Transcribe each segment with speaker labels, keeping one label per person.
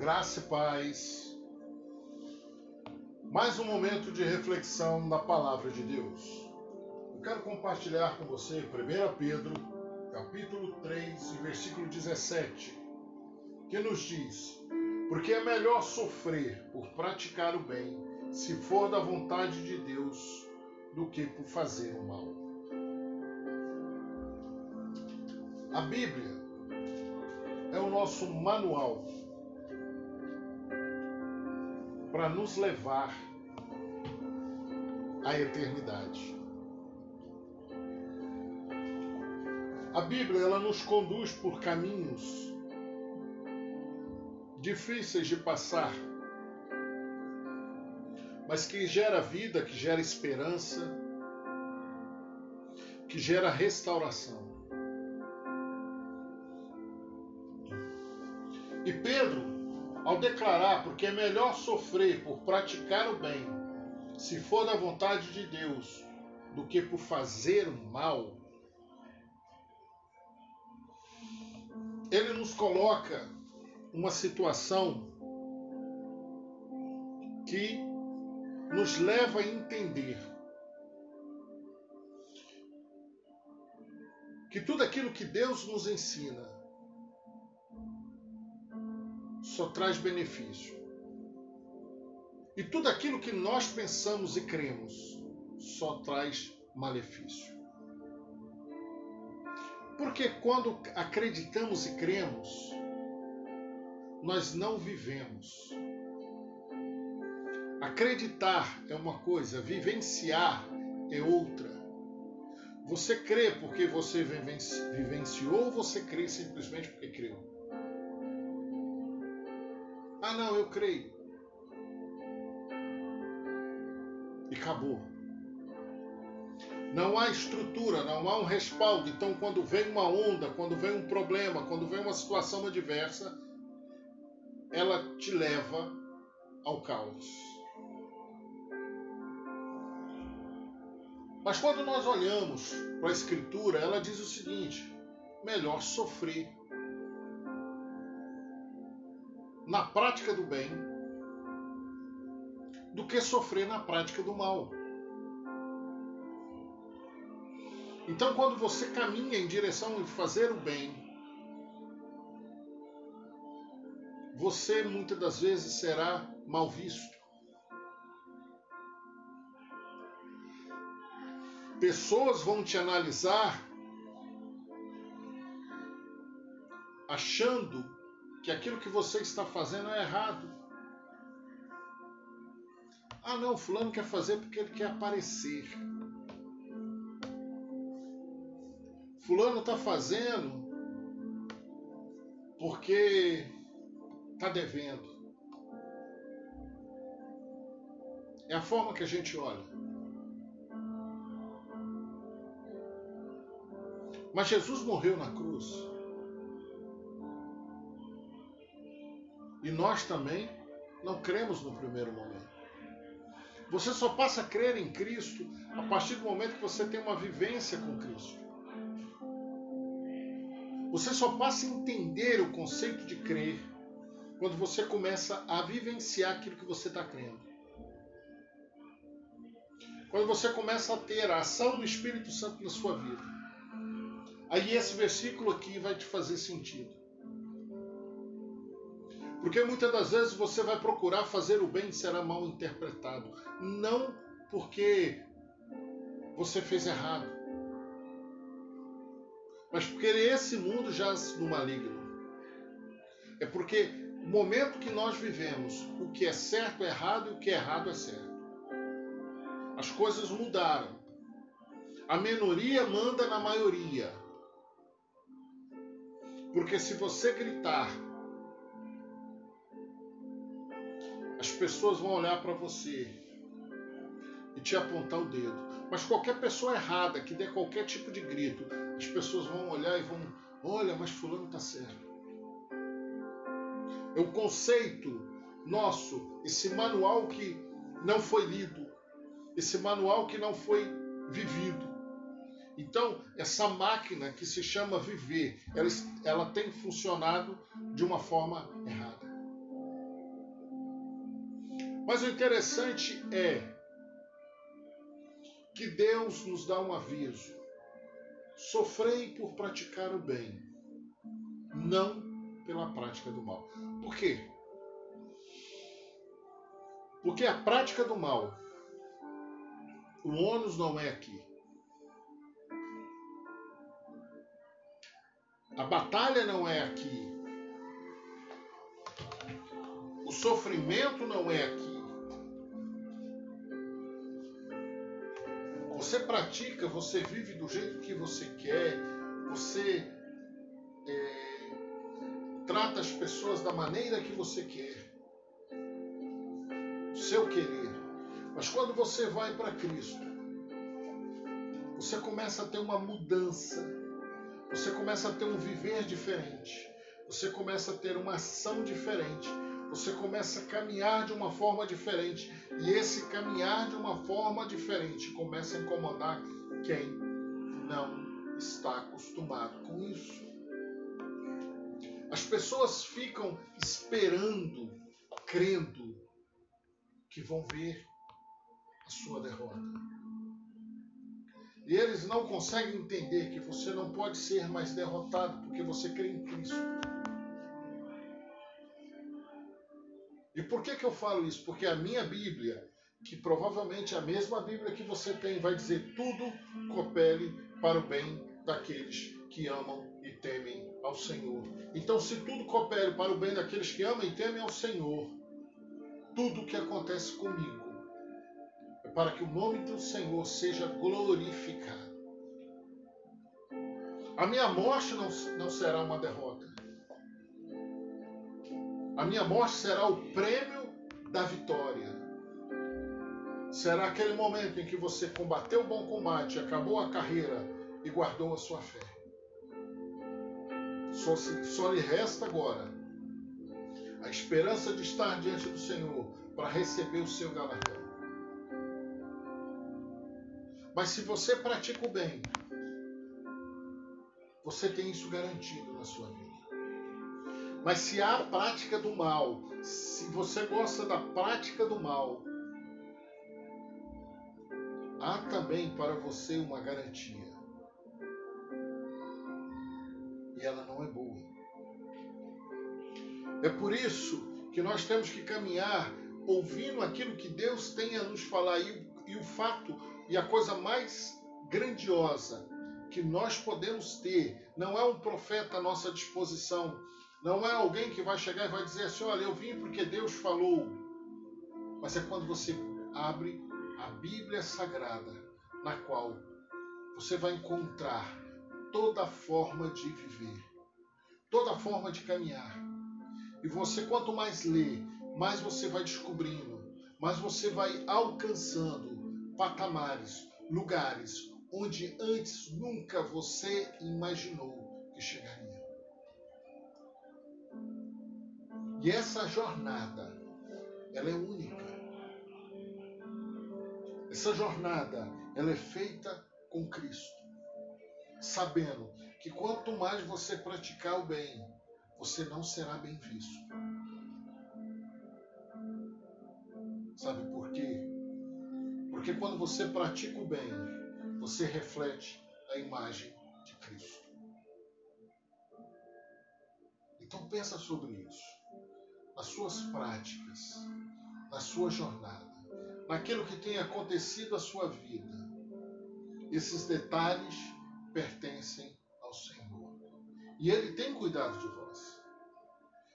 Speaker 1: Graça e paz. Mais um momento de reflexão na palavra de Deus. Eu quero compartilhar com você 1 Pedro, capítulo 3, versículo 17, que nos diz: Porque é melhor sofrer por praticar o bem, se for da vontade de Deus, do que por fazer o mal. A Bíblia é o nosso manual para nos levar à eternidade. A Bíblia ela nos conduz por caminhos difíceis de passar, mas que gera vida, que gera esperança, que gera restauração. E Pedro, ao declarar, porque é melhor sofrer por praticar o bem, se for da vontade de Deus, do que por fazer o mal, ele nos coloca uma situação que nos leva a entender que tudo aquilo que Deus nos ensina só traz benefício. E tudo aquilo que nós pensamos e cremos só traz malefício. Porque quando acreditamos e cremos, nós não vivemos. Acreditar é uma coisa, vivenciar é outra. Você crê porque você vivenciou ou você crê simplesmente porque creu? Ah, não, eu creio. E acabou. Não há estrutura, não há um respaldo. Então, quando vem uma onda, quando vem um problema, quando vem uma situação adversa, ela te leva ao caos. Mas quando nós olhamos para a Escritura, ela diz o seguinte: melhor sofrer na prática do bem do que sofrer na prática do mal. Então, quando você caminha em direção de fazer o bem, você muitas das vezes será mal visto. Pessoas vão te analisar achando que aquilo que você está fazendo é errado. Ah, não, Fulano quer fazer porque ele quer aparecer. Fulano está fazendo porque está devendo. É a forma que a gente olha. Mas Jesus morreu na cruz E nós também não cremos no primeiro momento. Você só passa a crer em Cristo a partir do momento que você tem uma vivência com Cristo. Você só passa a entender o conceito de crer quando você começa a vivenciar aquilo que você está crendo. Quando você começa a ter a ação do Espírito Santo na sua vida. Aí esse versículo aqui vai te fazer sentido. Porque muitas das vezes você vai procurar fazer o bem e será mal interpretado. Não porque você fez errado, mas porque esse mundo jaz no maligno. É porque no momento que nós vivemos, o que é certo é errado e o que é errado é certo. As coisas mudaram. A minoria manda na maioria. Porque se você gritar as pessoas vão olhar para você e te apontar o dedo. Mas qualquer pessoa errada que dê qualquer tipo de grito, as pessoas vão olhar e vão, olha, mas fulano está certo. É o conceito nosso, esse manual que não foi lido, esse manual que não foi vivido. Então, essa máquina que se chama viver, ela, ela tem funcionado de uma forma errada. Mas o interessante é que Deus nos dá um aviso. Sofrei por praticar o bem, não pela prática do mal. Por quê? Porque a prática do mal, o ônus não é aqui. A batalha não é aqui. O sofrimento não é aqui. Você pratica, você vive do jeito que você quer, você é, trata as pessoas da maneira que você quer. Seu querer. Mas quando você vai para Cristo, você começa a ter uma mudança, você começa a ter um viver diferente, você começa a ter uma ação diferente, você começa a caminhar de uma forma diferente. E esse caminhar de uma forma diferente começa a incomodar quem não está acostumado com isso. As pessoas ficam esperando, crendo que vão ver a sua derrota. E eles não conseguem entender que você não pode ser mais derrotado porque você crê em Cristo. E por que, que eu falo isso? Porque a minha Bíblia, que provavelmente é a mesma Bíblia que você tem, vai dizer tudo coopere para o bem daqueles que amam e temem ao Senhor. Então, se tudo coopere para o bem daqueles que amam e temem ao Senhor, tudo o que acontece comigo é para que o nome do Senhor seja glorificado. A minha morte não, não será uma derrota. A minha morte será o prêmio da vitória. Será aquele momento em que você combateu o bom combate, acabou a carreira e guardou a sua fé. Só, só lhe resta agora a esperança de estar diante do Senhor para receber o seu galardão. Mas se você pratica o bem, você tem isso garantido na sua vida. Mas se há a prática do mal, se você gosta da prática do mal, há também para você uma garantia. E ela não é boa. É por isso que nós temos que caminhar ouvindo aquilo que Deus tem a nos falar. E, e o fato e a coisa mais grandiosa que nós podemos ter não é um profeta à nossa disposição, não é alguém que vai chegar e vai dizer assim: olha, eu vim porque Deus falou. Mas é quando você abre a Bíblia Sagrada, na qual você vai encontrar toda forma de viver, toda forma de caminhar e você, quanto mais lê, mais você vai descobrindo, mais você vai alcançando patamares, lugares onde antes nunca você imaginou que chegaria. E essa jornada, ela é única. Essa jornada, ela é feita com Cristo, sabendo que quanto mais você praticar o bem, você não será bem visto. Sabe por quê? Porque quando você pratica o bem, você reflete a imagem de Cristo. Então pensa sobre isso. Nas suas práticas, na sua jornada, naquilo que tem acontecido à sua vida. Esses detalhes pertencem ao Senhor. E Ele tem cuidado de você.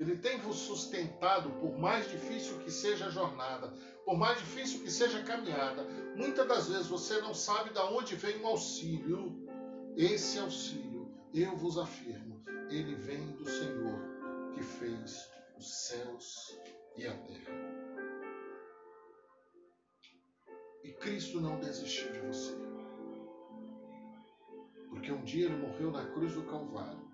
Speaker 1: Ele tem vos sustentado, por mais difícil que seja a jornada, por mais difícil que seja a caminhada. Muitas das vezes você não sabe de onde vem o auxílio. Esse auxílio, eu vos afirmo, ele vem do Senhor que fez os céus e a terra. E Cristo não desistiu de você. Porque um dia ele morreu na cruz do Calvário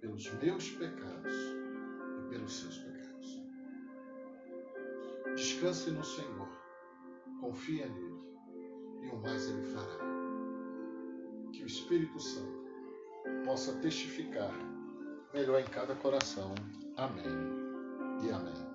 Speaker 1: pelos meus pecados pelos seus pecados. Descanse no Senhor, confia nele e o mais ele fará. Que o Espírito Santo possa testificar melhor em cada coração. Amém e amém.